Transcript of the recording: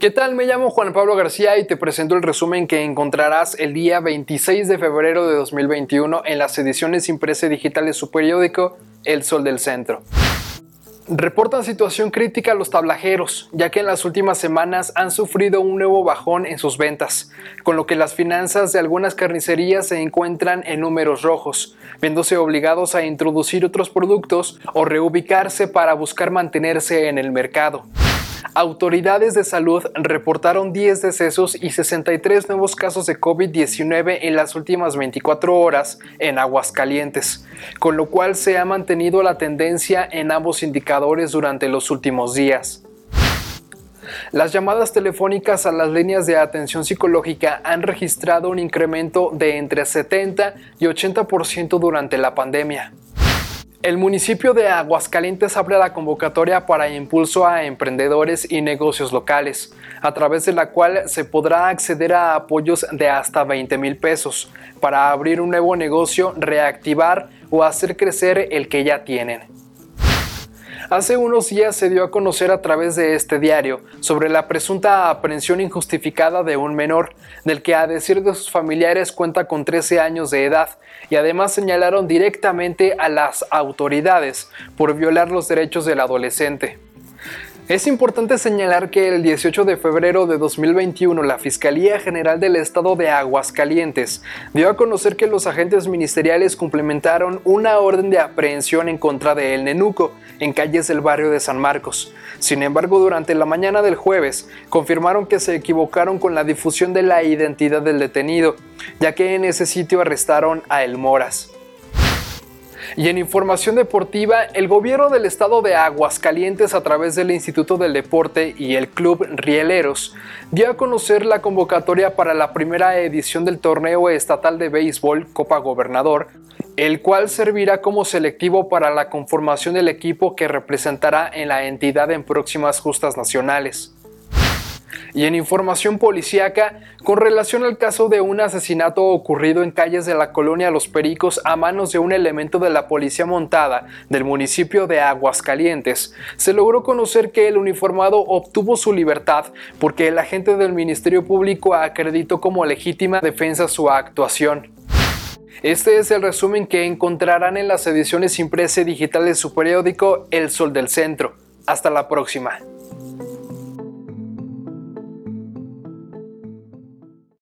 ¿Qué tal? Me llamo Juan Pablo García y te presento el resumen que encontrarás el día 26 de febrero de 2021 en las ediciones impresa y digital de su periódico El Sol del Centro. Reportan situación crítica los tablajeros, ya que en las últimas semanas han sufrido un nuevo bajón en sus ventas, con lo que las finanzas de algunas carnicerías se encuentran en números rojos, viéndose obligados a introducir otros productos o reubicarse para buscar mantenerse en el mercado. Autoridades de salud reportaron 10 decesos y 63 nuevos casos de COVID-19 en las últimas 24 horas en Aguascalientes, con lo cual se ha mantenido la tendencia en ambos indicadores durante los últimos días. Las llamadas telefónicas a las líneas de atención psicológica han registrado un incremento de entre 70 y 80% durante la pandemia. El municipio de Aguascalientes abre la convocatoria para impulso a emprendedores y negocios locales, a través de la cual se podrá acceder a apoyos de hasta 20 mil pesos para abrir un nuevo negocio, reactivar o hacer crecer el que ya tienen. Hace unos días se dio a conocer a través de este diario sobre la presunta aprehensión injustificada de un menor, del que a decir de sus familiares cuenta con 13 años de edad, y además señalaron directamente a las autoridades por violar los derechos del adolescente. Es importante señalar que el 18 de febrero de 2021 la Fiscalía General del Estado de Aguascalientes dio a conocer que los agentes ministeriales complementaron una orden de aprehensión en contra de El Nenuco en calles del barrio de San Marcos. Sin embargo, durante la mañana del jueves confirmaron que se equivocaron con la difusión de la identidad del detenido, ya que en ese sitio arrestaron a El Moras. Y en información deportiva, el gobierno del estado de Aguascalientes a través del Instituto del Deporte y el Club Rieleros dio a conocer la convocatoria para la primera edición del torneo estatal de béisbol Copa Gobernador, el cual servirá como selectivo para la conformación del equipo que representará en la entidad en próximas justas nacionales. Y en información policíaca, con relación al caso de un asesinato ocurrido en calles de la colonia Los Pericos a manos de un elemento de la policía montada del municipio de Aguascalientes, se logró conocer que el uniformado obtuvo su libertad porque el agente del Ministerio Público acreditó como legítima defensa su actuación. Este es el resumen que encontrarán en las ediciones impresa y digitales de su periódico El Sol del Centro. Hasta la próxima.